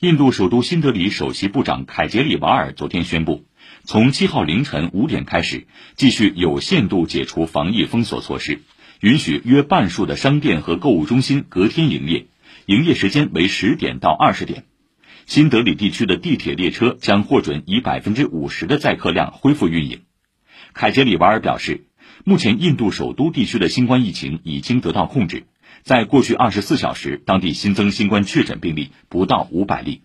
印度首都新德里首席部长凯杰里瓦尔昨天宣布，从七号凌晨五点开始，继续有限度解除防疫封锁措施，允许约半数的商店和购物中心隔天营业，营业时间为十点到二十点。新德里地区的地铁列车将获准以百分之五十的载客量恢复运营。凯杰里瓦尔表示，目前印度首都地区的新冠疫情已经得到控制。在过去二十四小时，当地新增新冠确诊病例不到五百例。